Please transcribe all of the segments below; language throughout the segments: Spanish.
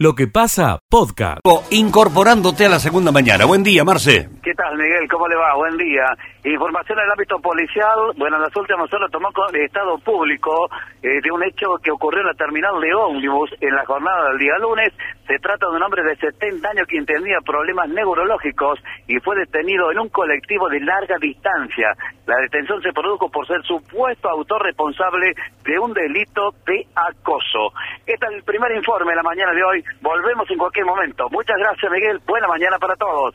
Lo que pasa, podcast. Incorporándote a la segunda mañana. Buen día, Marce. ¿Qué tal, Miguel? ¿Cómo le va? Buen día. Información en el ámbito policial. Bueno, en las últimas horas tomó el Estado Público eh, de un hecho que ocurrió en la terminal de ómnibus en la jornada del día lunes. Se trata de un hombre de 70 años quien tenía problemas neurológicos y fue detenido en un colectivo de larga distancia. La detención se produjo por ser supuesto autor responsable de un delito de acoso. Este es el primer informe de la mañana de hoy. Volvemos en cualquier momento. Muchas gracias, Miguel. Buena mañana para todos.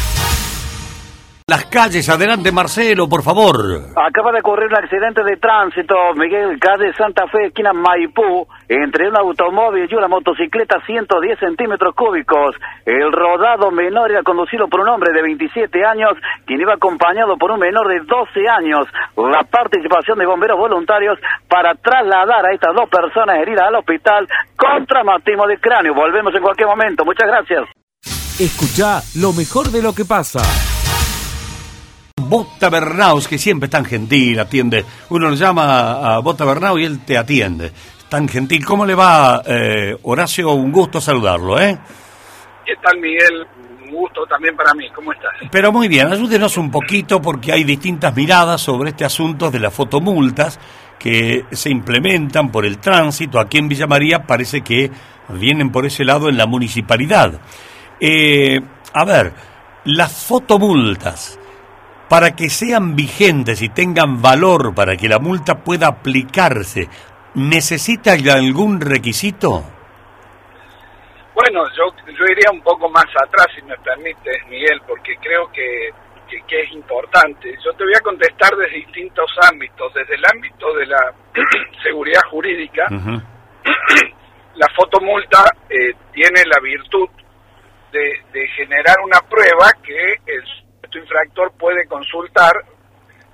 Las calles, adelante Marcelo, por favor. Acaba de ocurrir un accidente de tránsito, Miguel, calle Santa Fe, esquina Maipú, entre un automóvil y una motocicleta 110 centímetros cúbicos. El rodado menor era conducido por un hombre de 27 años, quien iba acompañado por un menor de 12 años. La participación de bomberos voluntarios para trasladar a estas dos personas heridas al hospital con traumatismo de cráneo. Volvemos en cualquier momento. Muchas gracias. Escucha lo mejor de lo que pasa. Bota Bernaus, que siempre es tan gentil, atiende. Uno le llama a Bota Bernaus y él te atiende. Tan gentil. ¿Cómo le va, eh, Horacio? Un gusto saludarlo, ¿eh? ¿Qué tal, Miguel? Un gusto también para mí. ¿Cómo estás? Pero muy bien, ayúdenos un poquito porque hay distintas miradas sobre este asunto de las fotomultas que se implementan por el tránsito. Aquí en Villa María parece que vienen por ese lado en la municipalidad. Eh, a ver, las fotomultas para que sean vigentes y tengan valor para que la multa pueda aplicarse, ¿necesita algún requisito? Bueno, yo, yo iría un poco más atrás, si me permites, Miguel, porque creo que, que, es importante. Yo te voy a contestar desde distintos ámbitos. Desde el ámbito de la seguridad jurídica, la fotomulta eh, tiene la virtud de, de generar una prueba que el infractor puede consultar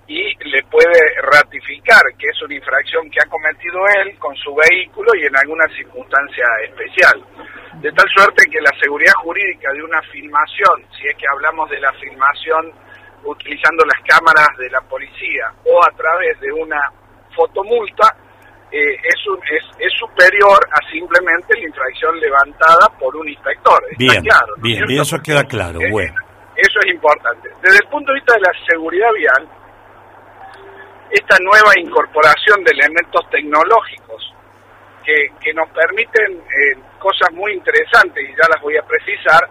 y le puede ratificar que es una infracción que ha cometido él con su vehículo y en alguna circunstancia especial. De tal suerte que la seguridad jurídica de una filmación, si es que hablamos de la filmación utilizando las cámaras de la policía o a través de una fotomulta, eh, es, un, es, es, superior a simplemente la infracción levantada por un inspector. bien, claro, bien, eso queda claro. Bueno. Eso es importante. Desde el punto de vista de la seguridad vial, esta nueva incorporación de elementos tecnológicos que, que nos permiten eh, cosas muy interesantes, y ya las voy a precisar,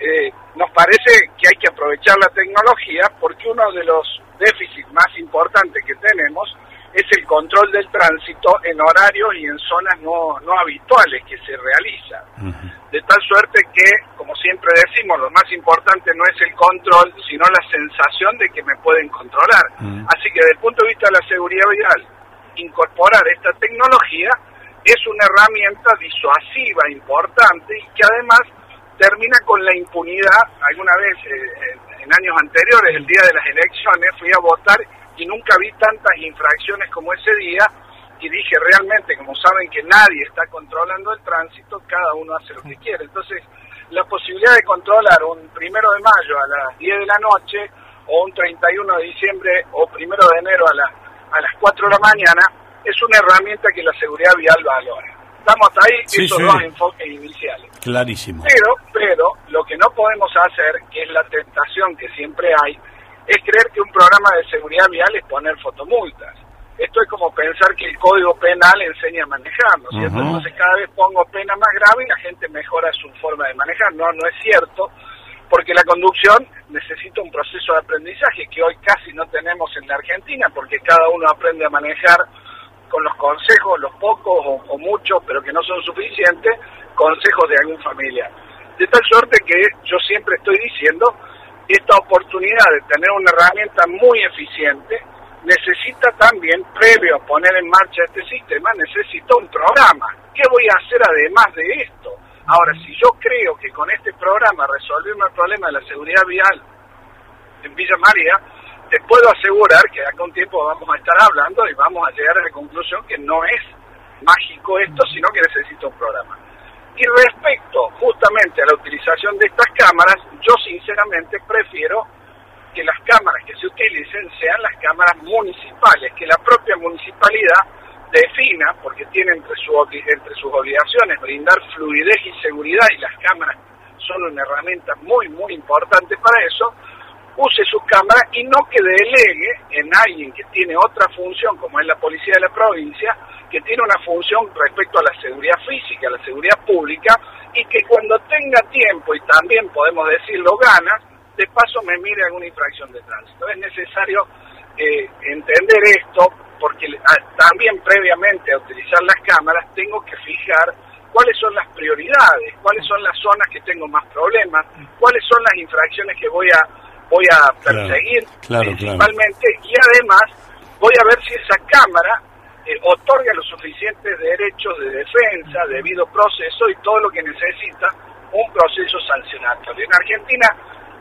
eh, nos parece que hay que aprovechar la tecnología porque uno de los déficits más importantes que tenemos es el control del tránsito en horarios y en zonas no, no habituales que se realiza. De tal suerte que, como siempre decimos, lo más importante no es el control, sino la sensación de que me pueden controlar. Así que desde el punto de vista de la seguridad vial, incorporar esta tecnología es una herramienta disuasiva importante y que además termina con la impunidad. Alguna vez, eh, en años anteriores, el día de las elecciones, fui a votar y nunca vi tantas infracciones como ese día y dije realmente, como saben que nadie está controlando el tránsito, cada uno hace lo que quiere. Entonces, la posibilidad de controlar un primero de mayo a las 10 de la noche o un 31 de diciembre o primero de enero a, la, a las 4 de la mañana es una herramienta que la seguridad vial valora. Estamos hasta ahí, esos dos enfoques iniciales. Clarísimo. Pero, pero, lo que no podemos hacer, que es la tentación que siempre hay, es creer que un programa de seguridad vial es poner fotomultas. Esto es como pensar que el código penal enseña a manejar, ¿no es cierto? Entonces cada vez pongo pena más grave y la gente mejora su forma de manejar. No, no es cierto, porque la conducción necesita un proceso de aprendizaje que hoy casi no tenemos en la Argentina, porque cada uno aprende a manejar con los consejos, los pocos o, o muchos, pero que no son suficientes, consejos de algún familiar. De tal suerte que yo siempre estoy diciendo esta oportunidad de tener una herramienta muy eficiente necesita también, previo a poner en marcha este sistema, necesita un programa. ¿Qué voy a hacer además de esto? Ahora, si yo creo que con este programa resolvemos el problema de la seguridad vial en Villa María, te puedo asegurar que acá un tiempo vamos a estar hablando y vamos a llegar a la conclusión que no es mágico esto, sino que necesita un programa. Y respecto justamente a la utilización de estas cámaras, yo sinceramente prefiero que las cámaras que se utilicen sean las cámaras municipales, que la propia municipalidad defina, porque tiene entre, su, entre sus obligaciones brindar fluidez y seguridad y las cámaras son una herramienta muy, muy importante para eso, use sus cámaras y no que delegue en alguien que tiene otra función, como es la policía de la provincia, que tiene una función respecto a la seguridad física, a la seguridad pública, y que cuando tenga tiempo, y también podemos decirlo ganas, de paso me mire alguna infracción de tránsito. Es necesario eh, entender esto porque ah, también previamente a utilizar las cámaras tengo que fijar cuáles son las prioridades, cuáles son las zonas que tengo más problemas, cuáles son las infracciones que voy a voy a perseguir principalmente y además voy a ver si esa cámara eh, otorga los suficientes derechos de defensa, debido proceso y todo lo que necesita un proceso sancionatorio. En Argentina,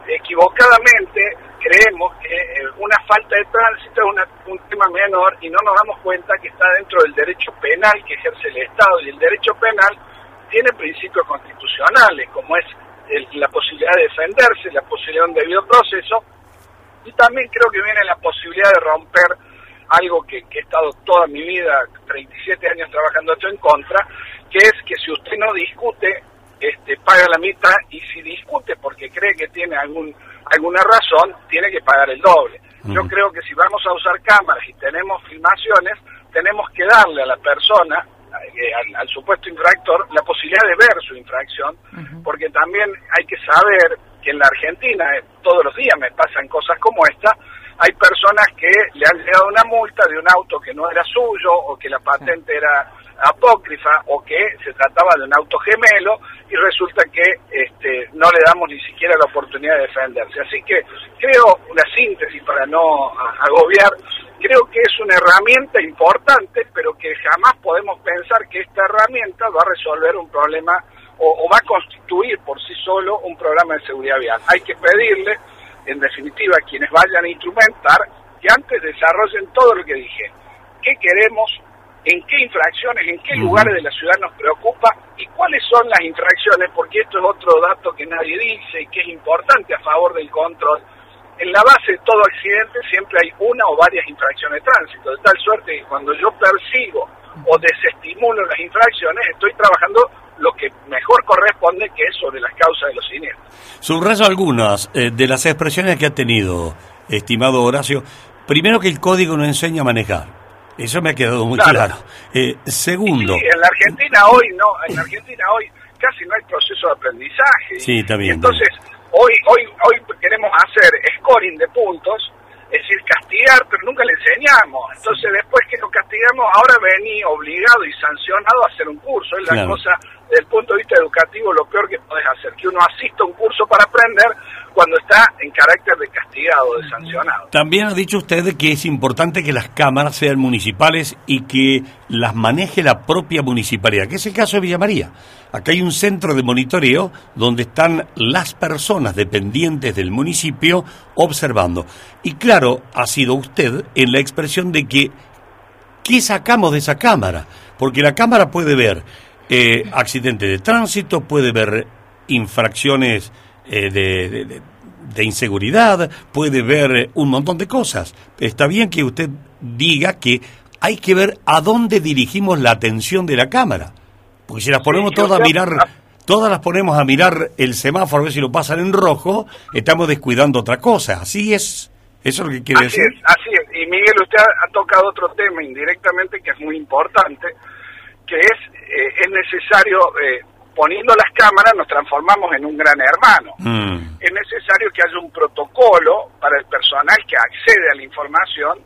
equivocadamente, creemos que eh, una falta de tránsito es un tema menor y no nos damos cuenta que está dentro del derecho penal que ejerce el Estado. Y el derecho penal tiene principios constitucionales como es la posibilidad de defenderse, la posibilidad de un debido proceso y también creo que viene la posibilidad de romper algo que, he estado toda mi vida, 37 años trabajando esto en contra, que es que si usted no discute, este, paga la mitad y si discute porque cree que tiene algún alguna razón, tiene que pagar el doble. Yo creo que si vamos a usar cámaras y tenemos filmaciones, tenemos que darle a la persona, eh, al, supuesto infractor, la posibilidad de ver su infracción, porque también hay que saber que en la Argentina, eh, todos los días me pasan cosas como esta, hay personas que le han llegado una multa de un auto que no era suyo o que la patente era apócrifa o que se trataba de un auto gemelo y resulta que este, no le damos ni siquiera la oportunidad de defenderse. Así que creo, una síntesis para no agobiar, creo que es una herramienta importante, pero que jamás podemos pensar que esta herramienta va a resolver un problema o, o va a constituir por sí solo un programa de seguridad vial. Hay que pedirle en definitiva, quienes vayan a instrumentar, que antes desarrollen todo lo que dije. ¿Qué queremos? ¿En qué infracciones? ¿En qué lugares de la ciudad nos preocupa? ¿Y cuáles son las infracciones? Porque esto es otro dato que nadie dice y que es importante a favor del control. En la base de todo accidente siempre hay una o varias infracciones de tránsito, de tal suerte que cuando yo persigo o desestimulo las infracciones, estoy trabajando lo que mejor corresponde, que es sobre las causas de los siniestros. Subrayo algunas eh, de las expresiones que ha tenido, estimado Horacio. Primero que el código no enseña a manejar. Eso me ha quedado muy claro. Eh, segundo. en la Argentina hoy no, en la Argentina hoy casi no hay proceso de aprendizaje. Sí, está bien. entonces, hoy, hoy, hoy queremos hacer scoring de puntos es decir, castigar, pero nunca le enseñamos. Entonces, después que lo castigamos, ahora vení obligado y sancionado a hacer un curso. Es la cosa, desde el punto de vista educativo, lo peor que podés hacer, que uno asista a un curso para aprender cuando está en carácter de castigado, de sancionado. También ha dicho usted que es importante que las cámaras sean municipales y que las maneje la propia municipalidad, que es el caso de Villa María. Acá hay un centro de monitoreo donde están las personas dependientes del municipio observando. Y claro, ha sido usted en la expresión de que, ¿qué sacamos de esa cámara? Porque la cámara puede ver eh, accidentes de tránsito, puede ver infracciones eh, de, de, inseguridad, puede ver un montón de cosas. Está bien que usted diga que hay que ver a dónde dirigimos la atención de la cámara. Porque si las ponemos todas a mirar, todas las ponemos a mirar el semáforo, a ver si lo pasan en rojo, estamos descuidando otra cosa. Así es. Eso es lo que quiere así decir. Es, así es. Y Miguel, usted ha, tocado otro tema indirectamente que es muy importante, que es, eh, es necesario, eh, poniendo las cámaras nos transformamos en un gran hermano. Mm. Es necesario que haya un protocolo para el personal que accede a la información,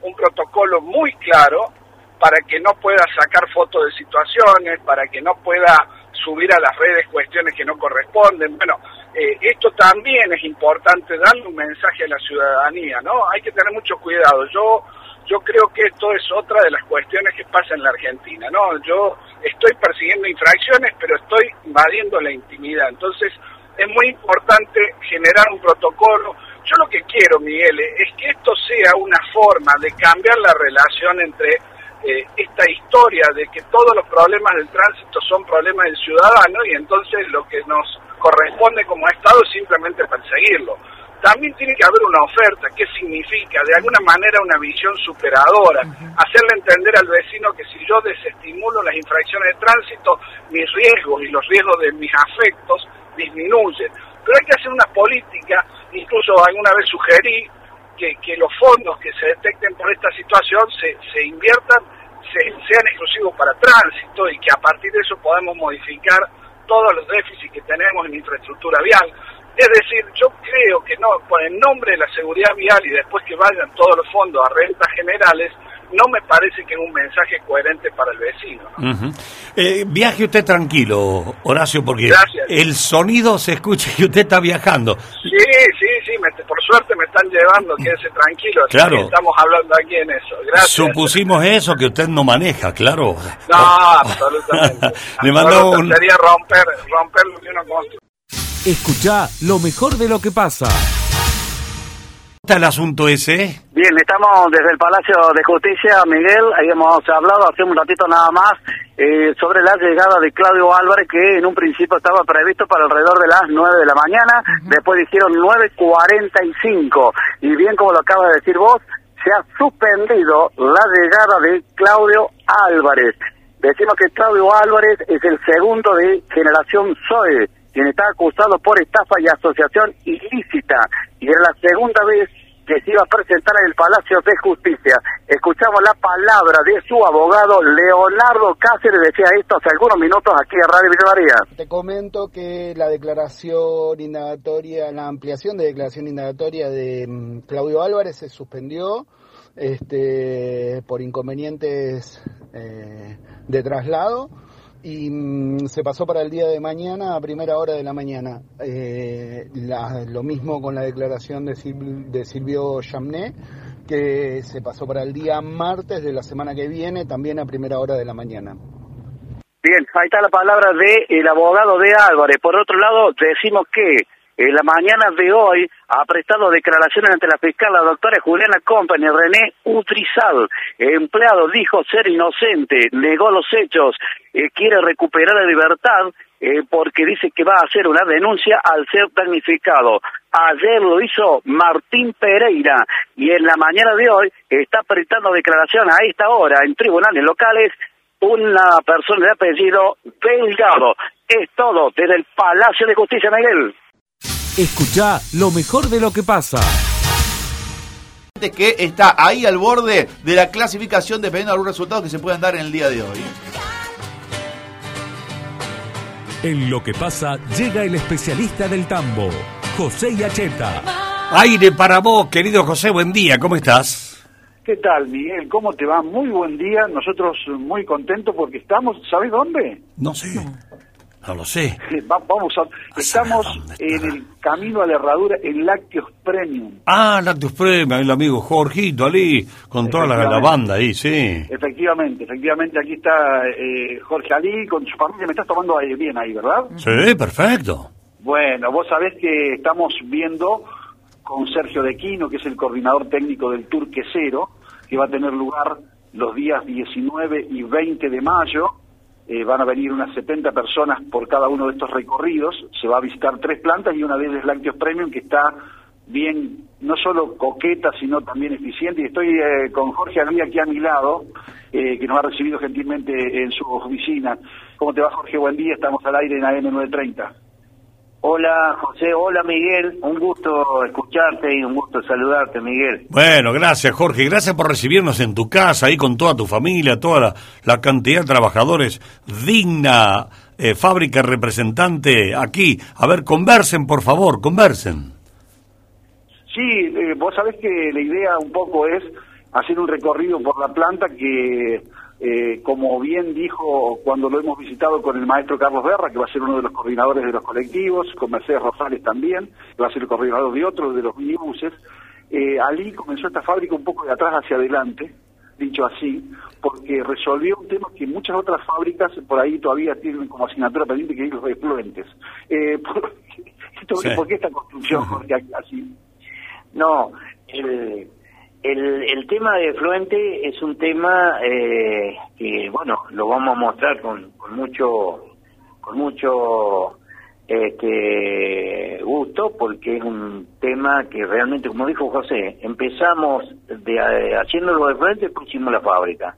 un protocolo muy claro para que no pueda sacar fotos de situaciones, para que no pueda subir a las redes cuestiones que no corresponden. Bueno, eh, esto también es importante, darle un mensaje a la ciudadanía, ¿no? Hay que tener mucho cuidado. Yo yo creo que esto es otra de las cuestiones que pasa en la Argentina, ¿no? Yo estoy persiguiendo infracciones, pero estoy invadiendo la intimidad. Entonces, es muy importante generar un protocolo. Yo lo que quiero, Miguel, es que esto sea una forma de cambiar la relación entre eh, esta historia de que todos los problemas del tránsito son problemas del ciudadano y entonces lo que nos corresponde como Estado es simplemente perseguirlo. También tiene que haber una oferta. ¿Qué significa? De alguna manera una visión superadora. Hacerle entender al vecino que si yo desestimulo las infracciones de tránsito, mis riesgos y los riesgos de mis afectos disminuyen. Pero hay que hacer una política, incluso alguna vez sugerí que, que los fondos que se detecten por esta situación se, se inviertan, se, sean exclusivos para tránsito y que a partir de eso podamos modificar todos los déficits que tenemos en infraestructura vial. Es decir, yo creo que no, por el nombre de la seguridad vial y después que vayan todos los fondos a rentas generales, no me parece que es un mensaje coherente para el vecino. Eh, viaje usted tranquilo, Horacio, porque el sonido se escucha y usted está viajando. Sí, sí, sí, por suerte me están llevando, quédese tranquilo. Claro. estamos hablando aquí en eso. Gracias. Supusimos eso, que usted no maneja, claro. No, absolutamente. Le un... Sería romper, romper lo que uno construye. Escucha lo mejor de lo que pasa. Está el asunto ese? Bien, estamos desde el Palacio de Justicia, Miguel, ahí hemos hablado hace un ratito nada más eh, sobre la llegada de Claudio Álvarez, que en un principio estaba previsto para alrededor de las 9 de la mañana, después dijeron 9.45, y bien como lo acaba de decir vos, se ha suspendido la llegada de Claudio Álvarez. Decimos que Claudio Álvarez es el segundo de generación SOE, quien está acusado por estafa y asociación ilícita, y es la segunda vez que se iba a presentar en el Palacio de Justicia. Escuchamos la palabra de su abogado Leonardo Cáceres, decía esto hace algunos minutos aquí en Radio Villa María. Te comento que la declaración indagatoria, la ampliación de declaración indagatoria de mm, Claudio Álvarez se suspendió este, por inconvenientes eh, de traslado y mm, se pasó para el día de mañana a primera hora de la mañana. Eh, lo mismo con la declaración de, de Silvio Chamné, que se pasó para el día martes de la semana que viene, también a primera hora de la mañana. Bien, ahí está la palabra del el abogado de Álvarez. Por otro lado, decimos que en la mañana de hoy ha prestado declaraciones ante la fiscal la doctora Juliana Company, René Utrizal. empleado dijo ser inocente, negó los hechos, eh, quiere recuperar la libertad eh, porque dice que va a hacer una denuncia al ser damnificado. Ayer lo hizo Martín Pereira y en la mañana de hoy está prestando declaración a esta hora en tribunales locales una persona de apellido Delgado. Es todo desde el Palacio de Justicia, Miguel. Escucha lo mejor de lo que pasa. Que está ahí al borde de la clasificación dependiendo de algunos resultados que se puedan dar en el día de hoy. En lo que pasa llega el especialista del tambo, José Yacheta. Aire para vos, querido José, buen día, ¿cómo estás? ¿Qué tal, Miguel? ¿Cómo te va? Muy buen día. Nosotros muy contentos porque estamos, ¿sabes dónde? No sé. No lo sé. vamos a, estamos en el camino a la herradura en Lácteos Premium. Ah, Lácteos Premium, el amigo Jorgito Ali, con toda la, banda ahí, sí. Efectivamente, efectivamente, aquí está eh, Jorge Ali con su familia. Me estás tomando bien ahí, ¿verdad? Sí, perfecto. Bueno, vos sabés que estamos viendo con Sergio Dequino, que es el coordinador técnico del Tour Quesero, que va a tener lugar los días 19 y 20 de mayo eh, van a venir unas 70 personas por cada uno de estos recorridos, se va a visitar tres plantas y una de ellas Lácteos Premium, que está bien, no solo coqueta, sino también eficiente. Y estoy eh, con Jorge Armía aquí a mi lado, eh, que nos ha recibido gentilmente en su oficina. ¿Cómo te va, Jorge? Buen día, estamos al aire en AM930. Hola José, hola Miguel, un gusto escucharte y un gusto saludarte Miguel. Bueno, gracias Jorge, gracias por recibirnos en tu casa, ahí con toda tu familia, toda la, cantidad de trabajadores, digna eh, fábrica representante aquí. A ver, conversen por favor, conversen. Sí, eh, vos sabés que la idea un poco es hacer un recorrido por la planta que eh, como bien dijo cuando lo hemos visitado con el maestro Carlos Berra, que va a ser uno de los coordinadores de los colectivos, con Mercedes Rosales también, que va a ser el coordinador de otros de los minibuses, eh, Ali comenzó esta fábrica un poco de atrás hacia adelante, dicho así, porque resolvió un tema que muchas otras fábricas por ahí todavía tienen como asignatura pendiente, que es los efluentes. Eh, ¿por, qué esta construcción? Porque así. No, el el, el tema de Fluente es un tema eh, que, bueno, lo vamos a mostrar con, con mucho, con mucho este gusto porque es un tema que realmente, como dijo José, empezamos de, haciéndolo de frente, pusimos la fábrica.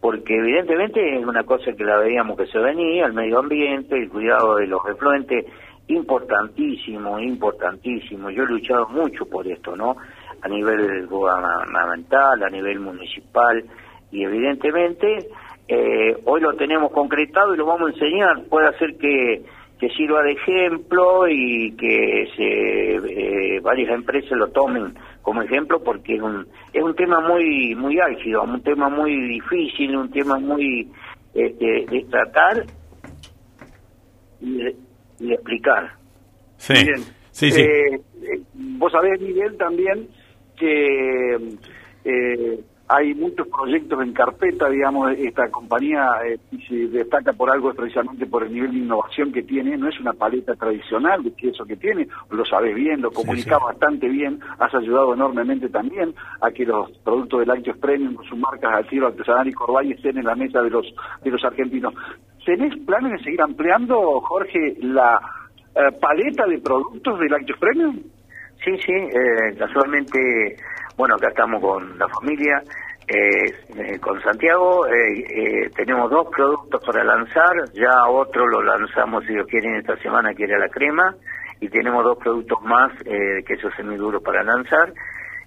Porque evidentemente es una cosa que la veíamos que se venía, el medio ambiente, el cuidado de los refluentes, importantísimo, importantísimo. Yo he luchado mucho por esto, ¿no? A nivel gubernamental, a nivel municipal, y evidentemente eh, hoy lo tenemos concretado y lo vamos a enseñar. Puede ser que que sirva de ejemplo y que se, eh, varias empresas lo tomen como ejemplo porque es un es un tema muy muy álgido, un tema muy difícil, un tema muy este, de tratar y de, explicar. Sí, sí, sí. Eh, eh, vos sabés, Miguel, también que eh, hay muchos proyectos en carpeta, digamos, esta compañía eh, se destaca por algo precisamente por el nivel de innovación que tiene, no es una paleta tradicional de queso que tiene, lo sabes bien, lo comunica bastante bien, has ayudado enormemente también a que los productos de lácteos premium con sus marcas Altiero, Artesanal y Corbay estén en la mesa de los, de los argentinos. ¿Tenés planes de seguir ampliando, Jorge, la eh, paleta de productos de lácteos premium? Sí, sí, eh, casualmente bueno, acá estamos con la familia, eh, eh, con Santiago. Eh, tenemos dos productos para lanzar, ya otro lo lanzamos, si Dios quiere, esta semana, que era la crema, y tenemos dos productos más, eh, queso semiduro para lanzar.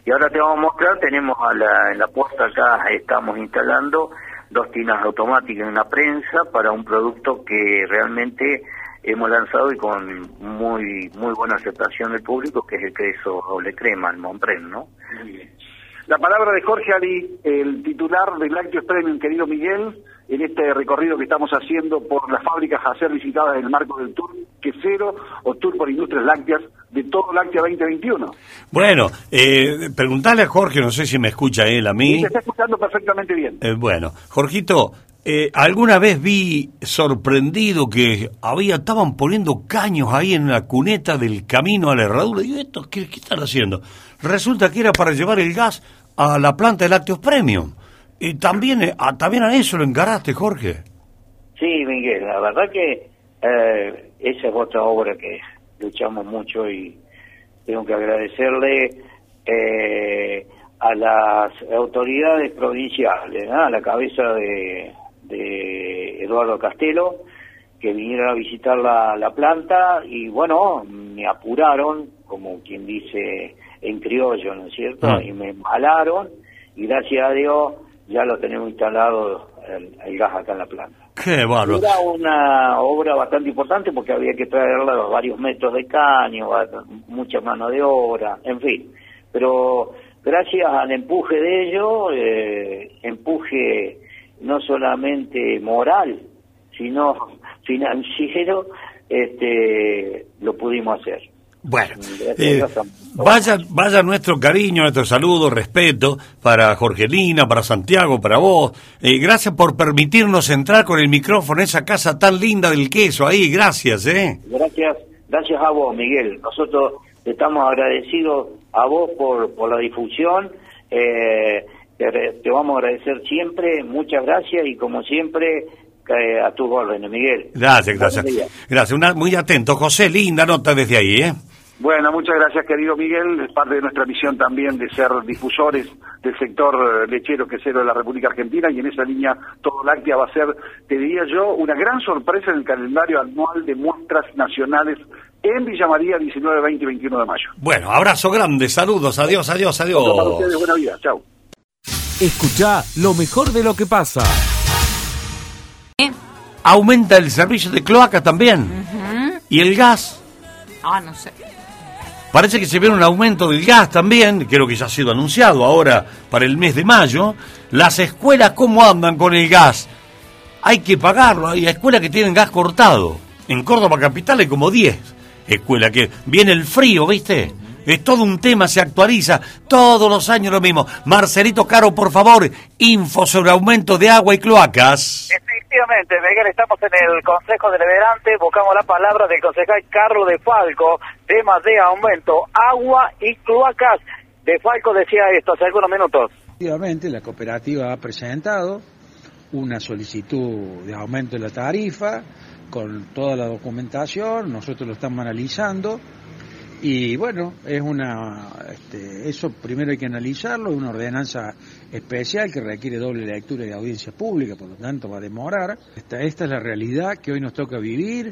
Y ahora te vamos a mostrar, tenemos a la, en la puerta acá, estamos instalando dos tinas automáticas en una prensa para un producto que realmente hemos lanzado y con muy muy buena aceptación del público, que es el queso doble crema, el Montpren, ¿no? La palabra de Jorge Ali, el titular de Lácteos Premium, querido Miguel, en este recorrido que estamos haciendo por las fábricas a ser visitadas en el marco del Tour Quesero o Tour por Industrias Lácteas de todo Láctea 2021. Bueno, eh, preguntarle a Jorge, no sé si me escucha él a mí. se está escuchando perfectamente bien. Eh, bueno, Jorgito, eh, alguna vez vi sorprendido que había estaban poniendo caños ahí en la cuneta del camino a la herradura. Y ¿esto qué, están haciendo? Resulta que era para llevar el gas a la planta de lácteos premium. Y también, eh, a, también a eso lo encaraste, Jorge. Sí, Miguel, la verdad que eh, esa es otra obra que luchamos mucho y tengo que agradecerle eh, a las autoridades provinciales, a la cabeza de, de Eduardo Castelo, que vinieron a visitar la, la planta y bueno, me apuraron, como quien dice en criollo, ¿no es cierto? Ah. Y me malaron y gracias a Dios ya lo tenemos instalado el, el gas acá en la planta. Qué bárbaro. Era una obra bastante importante porque había que traerla varios metros de caño, mucha mano de obra, en fin. Pero gracias al empuje de ellos, eh, empuje no solamente moral, sino financiero, este, lo pudimos hacer. Bueno, eh, vaya, vaya nuestro cariño, nuestro saludo, respeto para Jorgelina, para Santiago, para vos. Eh, gracias por permitirnos entrar con el micrófono en esa casa tan linda del queso ahí. Gracias, ¿eh? Gracias, gracias a vos, Miguel. Nosotros estamos agradecidos a vos por, por la difusión. Eh, te, vamos a agradecer siempre. Muchas gracias y como siempre, eh, a tus órdenes, Miguel. Gracias, gracias. Gracias, una, muy atento. José, linda nota desde ahí, ¿eh? Bueno, muchas gracias, querido Miguel. Es parte de nuestra misión también de ser difusores del sector eh, lechero quesero de la República Argentina y en esa línea todo láctea va a ser, te diría yo, una gran sorpresa en el calendario anual de muestras nacionales en Villa María 19, 20 y 21 de mayo. Bueno, abrazo grande, saludos, adiós, adiós, Para adiós. ustedes, buena vida. Chao. Escucha lo mejor de lo que pasa. Aumenta el servicio de cloaca también. Y el gas. Ah, no sé. Parece que se ve un aumento del gas también, creo que ya ha sido anunciado ahora para el mes de mayo. Las escuelas, ¿cómo andan con el gas? Hay que pagarlo, hay escuelas que tienen gas cortado. En Córdoba Capital hay como 10 escuelas que viene el frío, ¿viste? Es todo un tema, se actualiza todos los años lo mismo. Marcelito Caro, por favor, info sobre aumento de agua y cloacas. Efectivamente, Miguel, estamos en el Consejo Deliberante, buscamos la palabra del concejal Carlos de Falco, temas de aumento, agua y cloacas. De Falco decía esto hace algunos minutos. Efectivamente, la cooperativa ha presentado una solicitud de aumento de la tarifa con toda la documentación, nosotros lo estamos analizando y bueno, es una, este, eso primero hay que analizarlo, es una ordenanza especial que requiere doble lectura y audiencia pública, por lo tanto va a demorar. Esta, esta es la realidad que hoy nos toca vivir,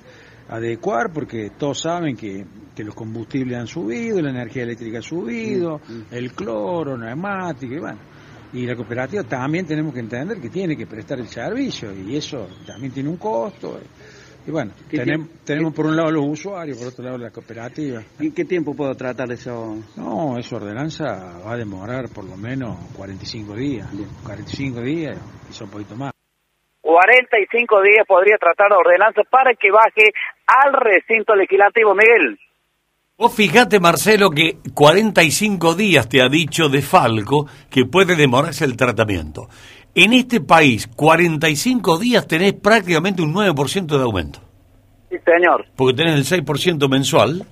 adecuar, porque todos saben que, que los combustibles han subido, la energía eléctrica ha subido, el cloro, neumático, y bueno. Y la cooperativa también tenemos que entender que tiene que prestar el servicio y eso también tiene un costo. Y bueno, ¿Qué tenemos, tenemos por un lado los usuarios, por otro lado la cooperativa. ¿En qué tiempo puedo tratar eso? No, esa ordenanza va a demorar por lo menos 45 días. 45 días y son un poquito más. 45 días podría tratar la ordenanza para que baje al recinto legislativo, Miguel. Vos fijate, Marcelo, que 45 días te ha dicho de Falco que puede demorarse el tratamiento. En este país, 45 días tenés prácticamente un 9% de aumento. Sí, señor. Porque tenés el 6% mensual.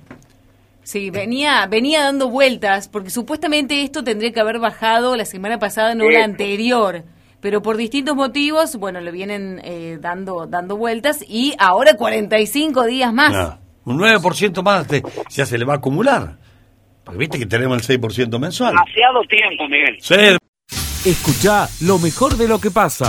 Sí, venía, venía dando vueltas, porque supuestamente esto tendría que haber bajado la semana pasada, no la Eso. anterior. Pero por distintos motivos, bueno, le vienen eh, dando, dando vueltas y ahora 45 días más. Ah, un 9% más te- ya se le va a acumular. Porque viste que tenemos el 6% mensual. Demasiado tiempo, Miguel. Sí, Escucha lo mejor de lo que pasa.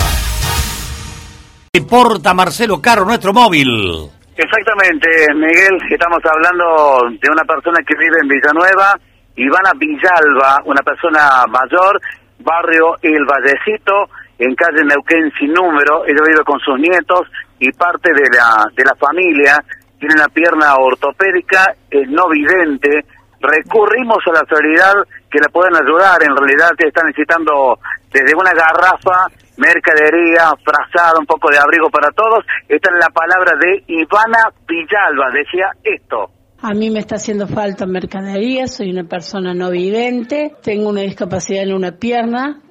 porta Marcelo Caro, nuestro móvil. Exactamente, Miguel, estamos hablando de una persona que vive en Villanueva, Ivana Villalba, una persona mayor, barrio El Vallecito, en calle Neuquén sin número, ella vive con sus nietos y parte de la, de la familia, tiene una pierna ortopédica, es no vidente, recurrimos a la autoridad que la pueden ayudar, en realidad te está necesitando desde una garrafa, mercadería, frazada, un poco de abrigo para todos. Esta es la palabra de Ivana Villalba, decía esto. A mí me está haciendo falta mercadería, soy una persona no vidente, tengo una discapacidad en una pierna,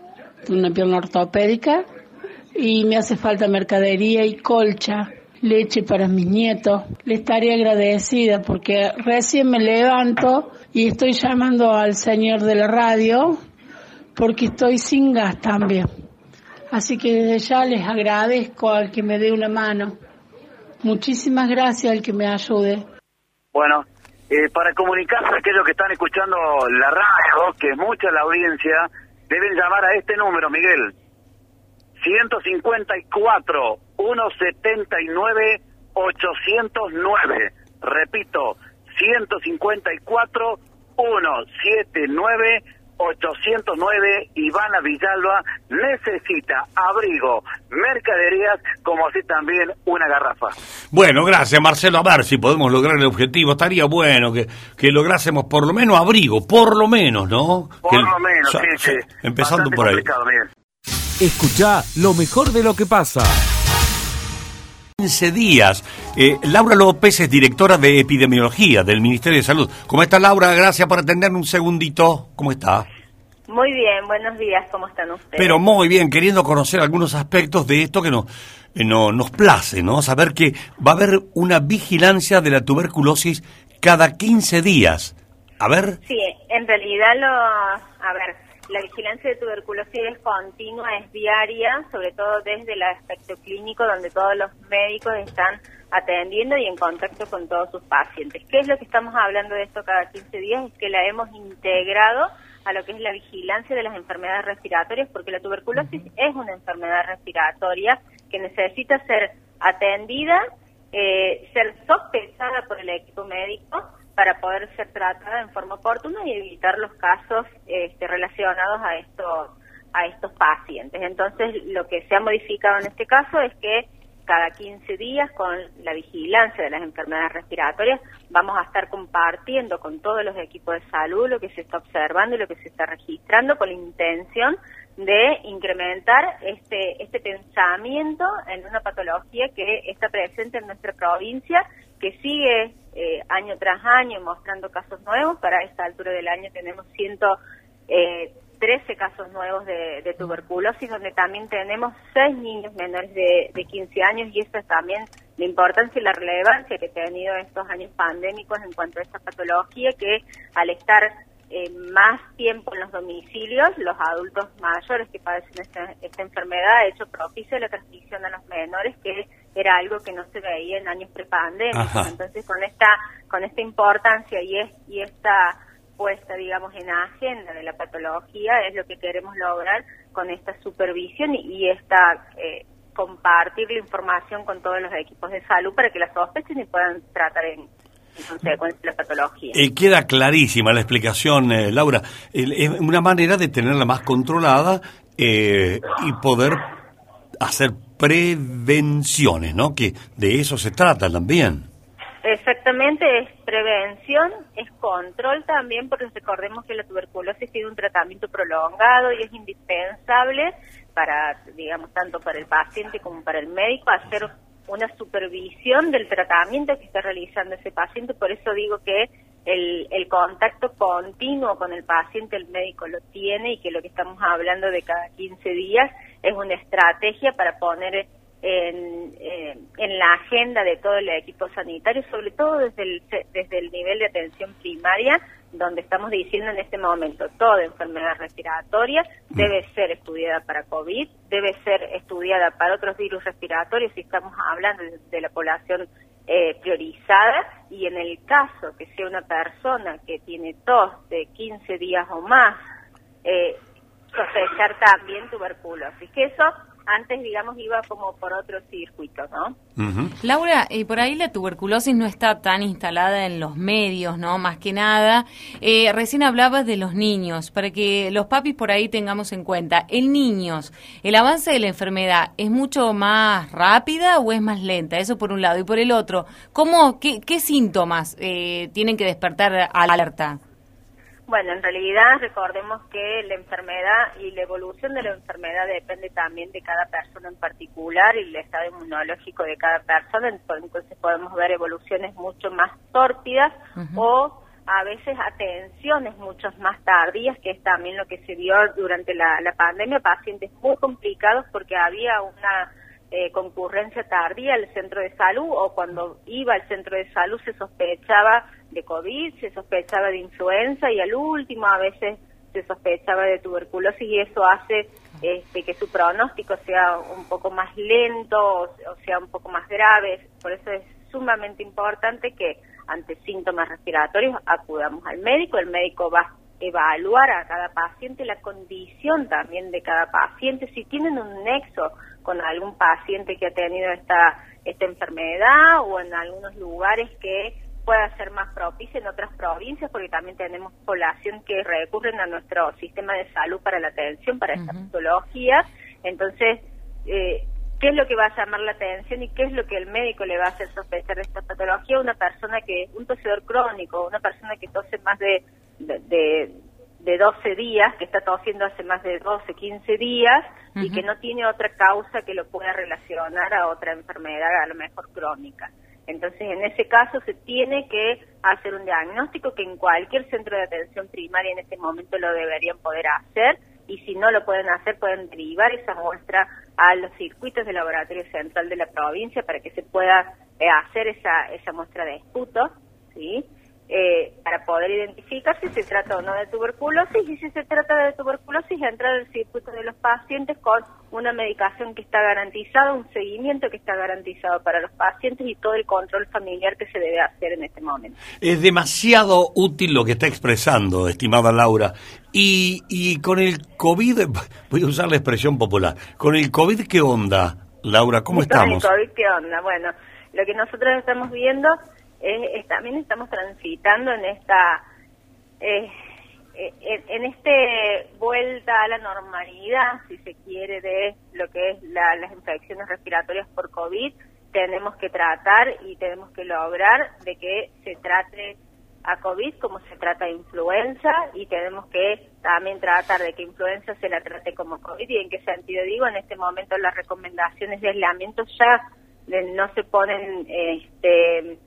una pierna ortopédica, y me hace falta mercadería y colcha, leche para mis nietos. Le estaré agradecida porque recién me levanto y estoy llamando al señor de la radio porque estoy sin gas también. Así que desde ya les agradezco al que me dé una mano. Muchísimas gracias al que me ayude. Bueno, eh, para comunicarse a aquellos que están escuchando la radio, que es mucha la audiencia, deben llamar a este número, Miguel. 154 179 809. Repito, 154 179 809 Ivana Villalba necesita abrigo, mercaderías, como así también una garrafa. Bueno, gracias Marcelo. A ver si podemos lograr el objetivo. Estaría bueno que, que lográsemos por lo menos abrigo, por lo menos, ¿no? Por Que- lo menos, ya- sí, sí. Empezando Bastante por ahí. Escucha lo mejor de lo que pasa. 15 días. Eh, Laura López es directora de epidemiología del Ministerio de Salud. ¿Cómo está Laura? Gracias por atenderme un segundito. ¿Cómo está? Muy bien, buenos días, ¿cómo están ustedes? Pero muy bien, queriendo conocer algunos aspectos de esto que nos, eh, no, nos place, ¿no? Saber que va a haber una vigilancia de la tuberculosis cada 15 días. A ver, Sí, en realidad lo, a ver, la vigilancia de tuberculosis es continua, es diaria, sobre todo desde el aspecto clínico, donde todos los médicos están atendiendo y en contacto con todos sus pacientes. ¿Qué es lo que estamos hablando de esto cada 15 días? Es que la hemos integrado a lo que es la vigilancia de las enfermedades respiratorias, porque la tuberculosis es una enfermedad respiratoria que necesita ser atendida, eh, ser sospechada por el equipo médico para poder ser tratada en forma oportuna y evitar los casos este, relacionados a estos a estos pacientes. Entonces, lo que se ha modificado en este caso es que cada 15 días con la vigilancia de las enfermedades respiratorias vamos a estar compartiendo con todos los equipos de salud lo que se está observando y lo que se está registrando con la intención de incrementar este este pensamiento en una patología que está presente en nuestra provincia que sigue eh, año tras año mostrando casos nuevos. Para esta altura del año tenemos ciento eh, 13 casos nuevos de, de tuberculosis, donde también tenemos 6 niños menores de, de 15 años, y eso es también la importancia y la relevancia que ha tenido estos años pandémicos en cuanto a esta patología, que al estar eh, más tiempo en los domicilios, los adultos mayores que padecen esta, esta enfermedad ha hecho propicio la transmisión a los menores que era algo que no se veía en años prepandémicos. Entonces, con esta con esta importancia y, es, y esta puesta, digamos, en agenda de la patología es lo que queremos lograr con esta supervisión y, y esta eh, compartir la información con todos los equipos de salud para que la sospechen y puedan tratar en, en consecuencia la patología. Eh, queda clarísima la explicación, eh, Laura. Es una manera de tenerla más controlada eh, y poder hacer prevenciones, ¿no? Que de eso se trata también. Exactamente, es prevención, es control también, porque recordemos que la tuberculosis tiene un tratamiento prolongado y es indispensable para, digamos, tanto para el paciente como para el médico hacer una supervisión del tratamiento que está realizando ese paciente. Por eso digo que el, el contacto continuo con el paciente, el médico lo tiene y que lo que estamos hablando de cada 15 días es una estrategia para poner en, eh, en la agenda de todo el equipo sanitario, sobre todo desde el, desde el nivel de atención primaria, donde estamos diciendo en este momento toda enfermedad respiratoria debe ser estudiada para COVID, debe ser estudiada para otros virus respiratorios si estamos hablando de, de la población eh, priorizada y en el caso que sea una persona que tiene tos de 15 días o más, eh, sospechar también tuberculosis, que eso antes, digamos, iba como por otro circuito, ¿no? Laura, y por ahí la tuberculosis no está tan instalada en los medios, ¿no? Más que nada. Eh, recién hablabas de los niños, para que los papis por ahí tengamos en cuenta. En niños, ¿el avance de la enfermedad es mucho más rápida o es más lenta? Eso por un lado. Y por el otro, ¿cómo, qué, qué síntomas eh, tienen que despertar alerta? Bueno, en realidad recordemos que la enfermedad y la evolución de la enfermedad depende también de cada persona en particular y el estado inmunológico de cada persona, entonces podemos ver evoluciones mucho más tórpidas o a veces atenciones mucho más tardías, que es también lo que se vio durante la, la pandemia, pacientes muy complicados porque había una eh, concurrencia tardía al centro de salud o cuando iba al centro de salud se sospechaba de COVID, se sospechaba de influenza y al último a veces se sospechaba de tuberculosis y eso hace este, que su pronóstico sea un poco más lento o, sea un poco más grave. Por eso es sumamente importante que ante síntomas respiratorios acudamos al médico. El médico va a evaluar a cada paciente la condición también de cada paciente, si tienen un nexo con algún paciente que ha tenido esta, esta enfermedad o en algunos lugares que pueda ser más propicia en otras provincias, porque también tenemos población que recurren a nuestro sistema de salud para la atención, para esta patología. Entonces, eh, ¿qué es lo que va a llamar la atención y qué es lo que el médico le va a hacer sospechar de esta patología? Una persona que, un tosedor crónico, una persona que tose más de, de, de, de 12 días, que está tosiendo hace más de 12, 15 días y que no tiene otra causa que lo pueda relacionar a otra enfermedad, a lo mejor crónica. Entonces, en ese caso se tiene que hacer un diagnóstico que en cualquier centro de atención primaria en este momento lo deberían poder hacer y si no lo pueden hacer pueden derivar esa muestra a los circuitos del laboratorio central de la provincia para que se pueda eh, hacer esa, esa muestra de esputo, ¿sí? Eh, para poder identificar si se trata o no de tuberculosis y si se trata de tuberculosis entrar al circuito de los pacientes con una medicación que está garantizada, un seguimiento que está garantizado para los pacientes y todo el control familiar que se debe hacer en este momento. Es demasiado útil lo que está expresando, estimada Laura. Y, y con el COVID, voy a usar la expresión popular, con el COVID, ¿qué onda, Laura? ¿Cómo ¿Y con el estamos? COVID qué onda? Bueno, lo que nosotros estamos viendo es, es- también estamos transitando en esta eh, eh, en, en este vuelta a la normalidad, si se quiere, de lo que es la- las infecciones respiratorias por COVID, tenemos que tratar y tenemos que lograr de que se trate a COVID como se trata a influenza y tenemos que también tratar de que influenza se la trate como COVID y en qué sentido digo, en este momento las recomendaciones de aislamiento ya eh, no se ponen este,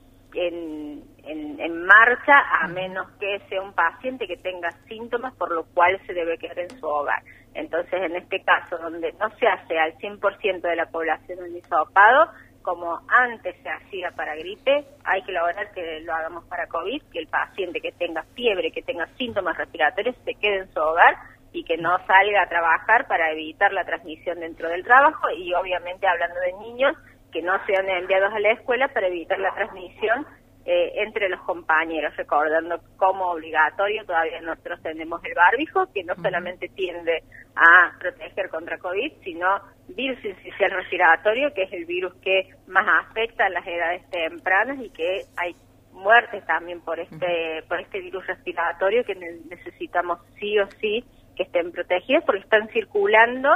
en, en, en marcha a menos que sea un paciente que tenga síntomas por lo cual se debe quedar en su hogar. Entonces, en este caso, donde no se hace al 100% de la población un hisopado, como antes se hacía para gripe, hay que lograr que lo hagamos para COVID, que el paciente que tenga fiebre, que tenga síntomas respiratorios, se quede en su hogar y que no salga a trabajar para evitar la transmisión dentro del trabajo y obviamente hablando de niños, que no sean enviados a la escuela para evitar la transmisión eh, entre los compañeros, recordando como obligatorio todavía nosotros tenemos el barbijo, que no solamente tiende a proteger contra COVID, sino virus incisional respiratorio, que es el virus que más afecta a las edades tempranas y que hay muertes también por este por este virus respiratorio que necesitamos sí o sí que estén protegidos porque están circulando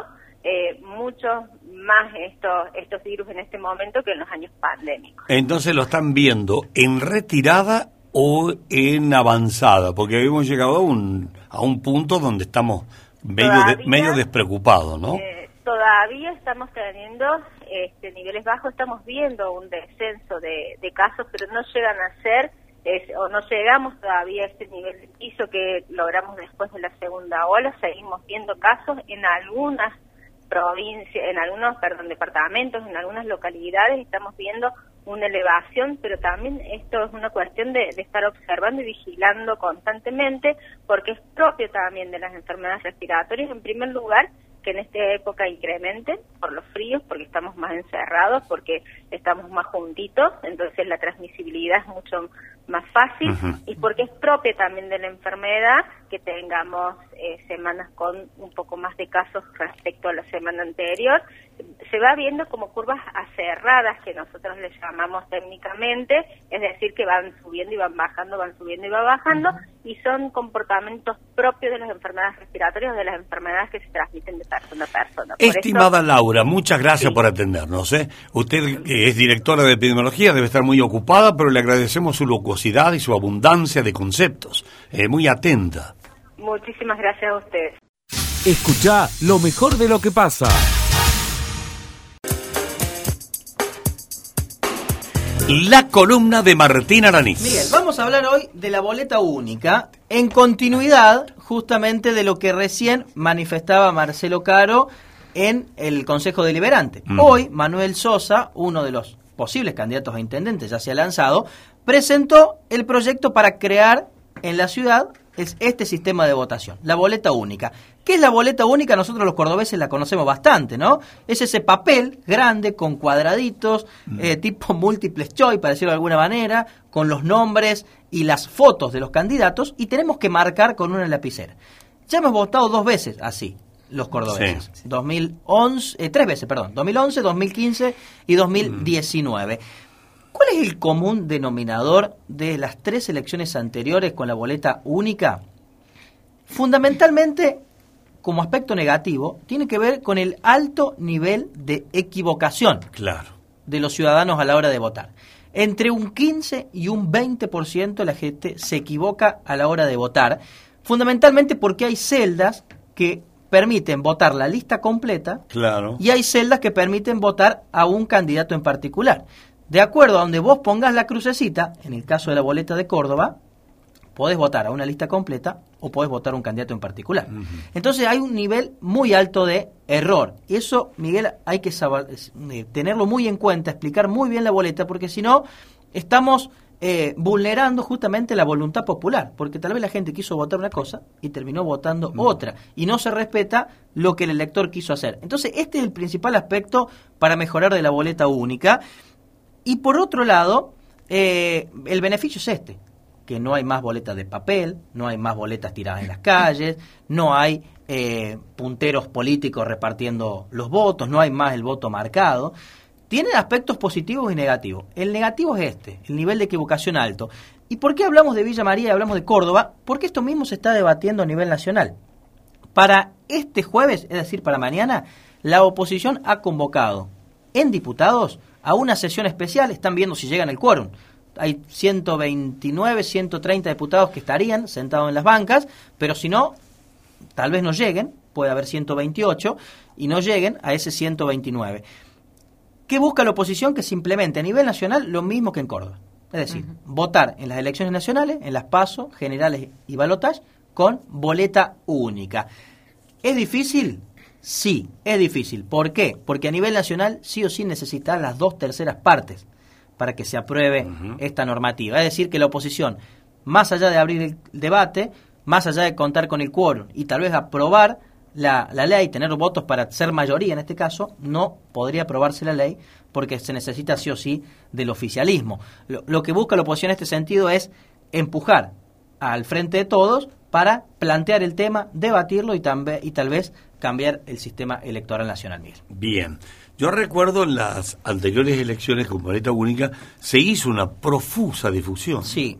eh, muchos más estos estos virus en este momento que en los años pandémicos. Entonces lo están viendo en retirada o en avanzada, porque hemos llegado a un a un punto donde estamos medio medio despreocupados, ¿no? Eh, todavía estamos teniendo este, niveles bajos, estamos viendo un descenso de, de casos, pero no llegan a ser o no llegamos todavía a este nivel de piso que logramos después de la segunda ola, seguimos viendo casos en algunas provincias, en algunos, perdón, departamentos, en algunas localidades estamos viendo una elevación, pero también esto es una cuestión de, de, estar observando y vigilando constantemente, porque es propio también de las enfermedades respiratorias, en primer lugar, que en esta época incrementen por los fríos, porque estamos más encerrados, porque estamos más juntitos, entonces la transmisibilidad es mucho más fácil y porque es propia también de la enfermedad que tengamos eh, semanas con un poco más de casos respecto a la semana anterior. Se va viendo como curvas acerradas que nosotros les llamamos técnicamente, es decir, que van subiendo y van bajando, van subiendo y van bajando, y son comportamientos propios de las enfermedades respiratorias, de las enfermedades que se transmiten de persona a persona. Estimada Laura, muchas gracias por atendernos. ¿eh? Usted, que es directora de epidemiología, debe estar muy ocupada, pero le agradecemos su locuacidad y su abundancia de conceptos. Eh, muy atenta. Muchísimas gracias a ustedes. Escucha lo mejor de lo que pasa. La columna de Martín Aranís. Miguel, vamos a hablar hoy de la boleta única, en continuidad justamente de lo que recién manifestaba Marcelo Caro en el Consejo Deliberante. Hoy, Manuel Sosa, uno de los posibles candidatos a intendente, ya se ha lanzado, presentó el proyecto para crear en la ciudad es este sistema de votación, la boleta única. ¿Qué es la boleta única? Nosotros los cordobeses la conocemos bastante, ¿no? Es ese papel grande con cuadraditos, mm. eh, tipo múltiples choice, para decirlo de alguna manera, con los nombres y las fotos de los candidatos y tenemos que marcar con una lapicera. Ya hemos votado dos veces así, los cordobeses. 2011, eh, tres veces, perdón, 2011, 2015 y 2019. ¿Cuál es el común denominador de las tres elecciones anteriores con la boleta única? Fundamentalmente, como aspecto negativo, tiene que ver con el alto nivel de equivocación claro. de los ciudadanos a la hora de votar. Entre un 15 y un 20% la gente se equivoca a la hora de votar, fundamentalmente porque hay celdas que permiten votar la lista completa claro. y hay celdas que permiten votar a un candidato en particular de acuerdo a donde vos pongas la crucecita, en el caso de la boleta de Córdoba, podés votar a una lista completa o podés votar a un candidato en particular. Entonces hay un nivel muy alto de error. Y eso, Miguel, hay que saber, eh, tenerlo muy en cuenta, explicar muy bien la boleta, porque si no, estamos eh, vulnerando justamente la voluntad popular, porque tal vez la gente quiso votar una cosa y terminó votando otra, y no se respeta lo que el elector quiso hacer. Entonces, este es el principal aspecto para mejorar de la boleta única. Y por otro lado, eh, el beneficio es este, que no hay más boletas de papel, no hay más boletas tiradas en las calles, no hay eh, punteros políticos repartiendo los votos, no hay más el voto marcado. Tiene aspectos positivos y negativos. El negativo es este, el nivel de equivocación alto. ¿Y por qué hablamos de Villa María y hablamos de Córdoba? Porque esto mismo se está debatiendo a nivel nacional. Para este jueves, es decir, para mañana, la oposición ha convocado en diputados a una sesión especial, están viendo si llegan el quórum. Hay 129, 130 diputados que estarían sentados en las bancas, pero si no, tal vez no lleguen, puede haber 128, y no lleguen a ese 129. ¿Qué busca la oposición? Que simplemente a nivel nacional lo mismo que en Córdoba. Es decir, votar en las elecciones nacionales, en las PASO, generales y balotas, con boleta única. ¿Es difícil? Sí, es difícil. ¿Por qué? Porque a nivel nacional sí o sí necesita las dos terceras partes para que se apruebe esta normativa. Es decir, que la oposición, más allá de abrir el debate, más allá de contar con el quórum y tal vez aprobar la, la ley, tener votos para ser mayoría en este caso, no podría aprobarse la ley porque se necesita sí o sí del oficialismo. Lo, lo que busca la oposición en este sentido es empujar al frente de todos para plantear el tema, debatirlo y, tambe- y tal vez cambiar el sistema electoral nacional. Miguel. Bien. Yo recuerdo en las anteriores elecciones con boleta única se hizo una profusa difusión. Sí.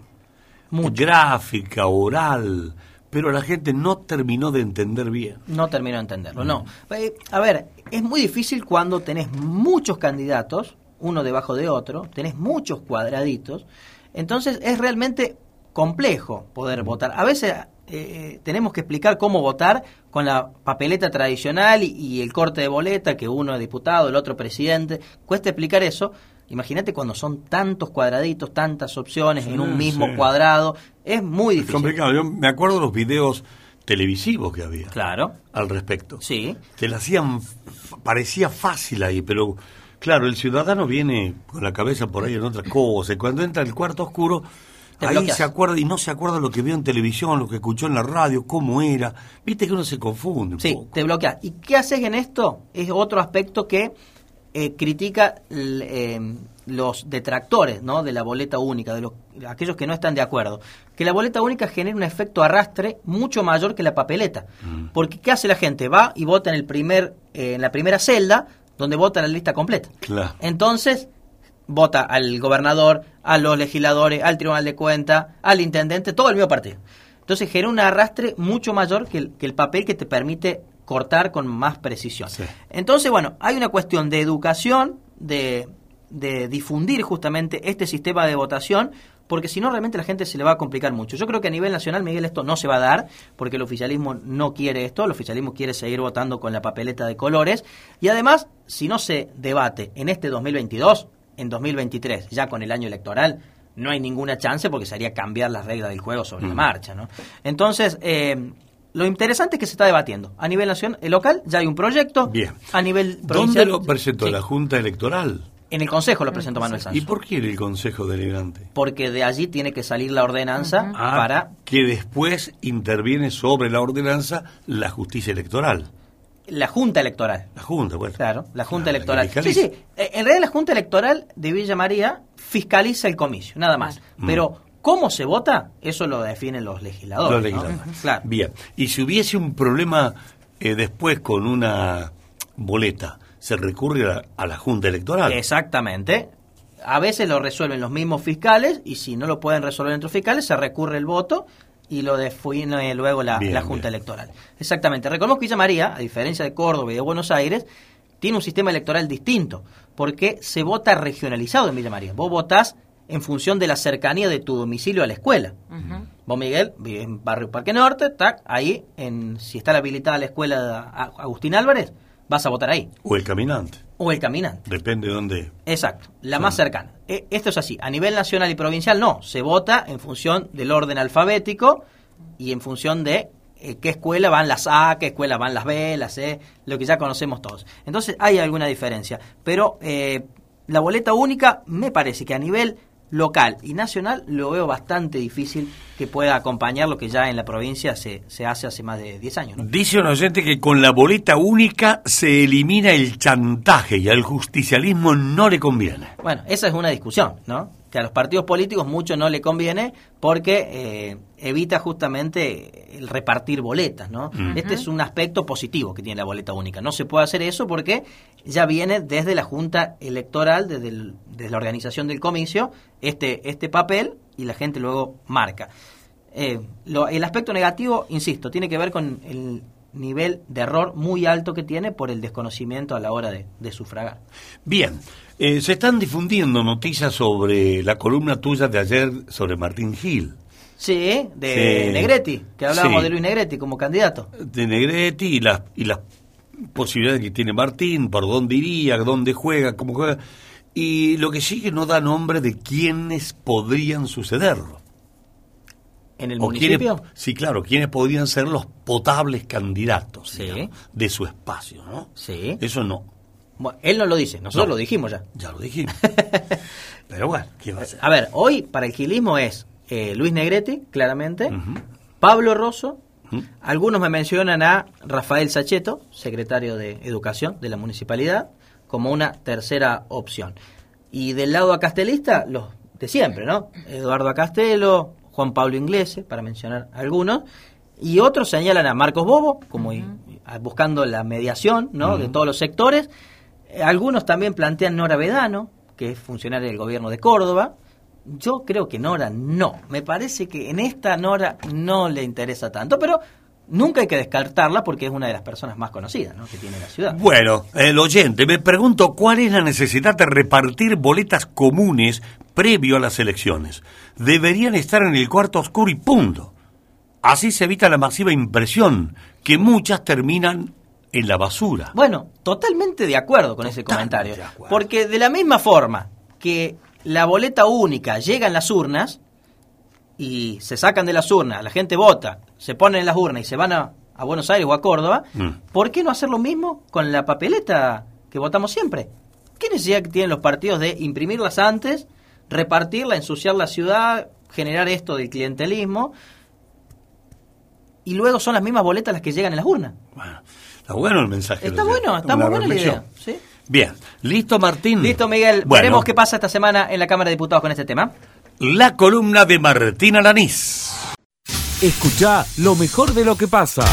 Gráfica, oral, pero la gente no terminó de entender bien. No termino de entenderlo, no. Eh, a ver, es muy difícil cuando tenés muchos candidatos, uno debajo de otro, tenés muchos cuadraditos, entonces es realmente complejo poder votar. A veces eh, tenemos que explicar cómo votar con la papeleta tradicional y, y el corte de boleta, que uno es diputado, el otro presidente. Cuesta explicar eso. Imagínate cuando son tantos cuadraditos, tantas opciones en un mismo sí. cuadrado. Es muy Es difícil. complicado. Yo me acuerdo de los videos televisivos que había. Claro. Al respecto. Sí. Te la hacían, parecía fácil ahí, pero claro, el ciudadano viene con la cabeza por ahí en otra cosa. Y cuando entra al cuarto oscuro, Te ahí bloqueas. se acuerda y no se acuerda lo que vio en televisión, lo que escuchó en la radio, cómo era. Viste que uno se confunde un Sí, poco. te bloqueas. ¿Y qué haces en esto? Es otro aspecto que eh, critica eh, los detractores ¿no? de la boleta única, de los, aquellos que no están de acuerdo. Que la boleta única genera un efecto arrastre mucho mayor que la papeleta. Porque ¿qué hace la gente? Va y vota en, el primer, eh, en la primera celda donde vota la lista completa. Claro. Entonces, vota al gobernador, a los legisladores, al tribunal de cuentas, al intendente, todo el mismo partido. Entonces genera un arrastre mucho mayor que el, que el papel que te permite cortar con más precisión. Entonces, bueno, hay una cuestión de educación, de, de difundir justamente este sistema de votación, porque si no realmente la gente se le va a complicar mucho. Yo creo que a nivel nacional, Miguel, esto no se va a dar, porque el oficialismo no quiere esto, el oficialismo quiere seguir votando con la papeleta de colores, y además, si no se debate en este 2022, en 2023, ya con el año electoral, no hay ninguna chance porque sería cambiar las reglas del juego sobre la Mm. marcha, ¿no? Entonces, eh, lo interesante es que se está debatiendo. A nivel nacional, el local, ya hay un proyecto. Bien. A nivel ¿Dónde provincial, lo presentó? sí. ¿La Junta Electoral? En el Consejo lo presentó Manuel Sanz. ¿Y por qué en el Consejo Deliberante? Porque de allí tiene que salir la ordenanza Ah, para que después interviene sobre la ordenanza la justicia electoral. La Junta Electoral. La Junta, bueno. Claro, la Junta La- Electoral. sí, sí. Eh, En realidad la Junta Electoral de Villa María fiscaliza el comicio, nada más. Mm. Pero cómo se vota, eso lo definen los legisladores. Los ¿no? legisladores. Claro. Bien. Y si hubiese un problema eh, después con una boleta, ¿se recurre a, a la Junta Electoral? Exactamente. A veces lo resuelven los mismos fiscales y si no lo pueden resolver entre los fiscales, se recurre el voto y lo define luego la, Bien, la Junta Electoral. Exactamente. Reconozco que Villa María, a diferencia de Córdoba y de Buenos Aires, tiene un sistema electoral distinto porque se vota regionalizado en Villa María. Vos votás en función de la cercanía de tu domicilio a la escuela. Vos, Miguel, vives en Barrio Parque Norte, tac, ahí, en, si está habilitada la escuela de Agustín Álvarez, vas a votar ahí. O el caminante. O el caminante. Depende de dónde. Exacto, la más cercana. E- Esto es así, a nivel nacional y provincial no, se vota en función del orden alfabético y en función de eh, qué escuela van las A, qué escuela van las B, las C, lo que ya conocemos todos. Entonces hay alguna diferencia, pero eh, la boleta única me parece que a nivel local y nacional lo veo bastante difícil que pueda acompañar lo que ya en la provincia se, se hace hace más de 10 años. ¿no? Dice un oyente que con la boleta única se elimina el chantaje y al justicialismo no le conviene. Bueno, esa es una discusión, ¿no? Que a los partidos políticos mucho no le conviene porque eh, evita justamente el repartir boletas, ¿no? Este es un aspecto positivo que tiene la boleta única. No se puede hacer eso porque ya viene desde la Junta Electoral, desde, el- desde la organización del comicio, este, este papel y la gente luego marca. Eh, lo- el aspecto negativo, insisto, tiene que ver con el nivel de error muy alto que tiene por el desconocimiento a la hora de, de sufragar. Bien, eh, se están difundiendo noticias sobre la columna tuya de ayer sobre Martín Gil, Sí, de Sí. Negretti, que hablábamos Sí. de Luis Negretti como candidato. de Negretti y las, y las posibilidades que tiene Martín, por dónde iría, dónde juega, cómo juega. Y lo que sí que no da nombre de quiénes podrían sucederlo. ¿En el O quiénes- municipio? sí, claro, quiénes podrían ser los potables candidatos Sí. digamos, de su espacio, ¿no? Sí. Eso no. Bueno, él no lo dice, nosotros No. lo dijimos ya. Ya lo dijimos. Pero bueno, ¿qué va a ser? A ver, hoy para el gilismo es eh, Luis Negretti, claramente, Pablo Rosso Algunos me mencionan a Rafael Sacheto, secretario de Educación de la municipalidad, como una tercera opción. Y del lado acastelista, los de siempre, ¿no? Eduardo Acastelo, Juan Pablo Inglese, para mencionar algunos, y otros señalan a Marcos Bobo, como y- buscando la mediación, ¿no? De todos los sectores. Eh, Algunos también plantean Nora Vedano, que es funcionaria del gobierno de Córdoba. Yo creo que Nora no. Me parece que en esta Nora no le interesa tanto, pero nunca hay que descartarla porque es una de las personas más conocidas ¿no? que tiene la ciudad. Bueno, el oyente, me pregunto cuál es la necesidad de repartir boletas comunes previo a las elecciones. Deberían estar en el cuarto oscuro y punto. Así se evita la masiva impresión, que muchas terminan en la basura. Bueno, totalmente de acuerdo con ese comentario. Porque de la misma forma que la boleta única llega en las urnas y se sacan de las urnas, la gente vota, se ponen en las urnas y se van a, a Buenos Aires o a Córdoba, Mm. ¿por qué no hacer lo mismo con la papeleta que votamos siempre? ¿Qué necesidad que tienen los partidos de imprimirlas antes, repartirla, ensuciar la ciudad, generar esto del clientelismo? Y luego son las mismas boletas las que llegan en las urnas. Está bueno el mensaje. Está bueno, está muy buena la idea. ¿sí? Bien, listo Martín. Listo, Miguel. Bueno, Veremos qué pasa esta semana en la Cámara de Diputados con este tema. La columna de Martín Alanís. Escucha lo mejor de lo que pasa.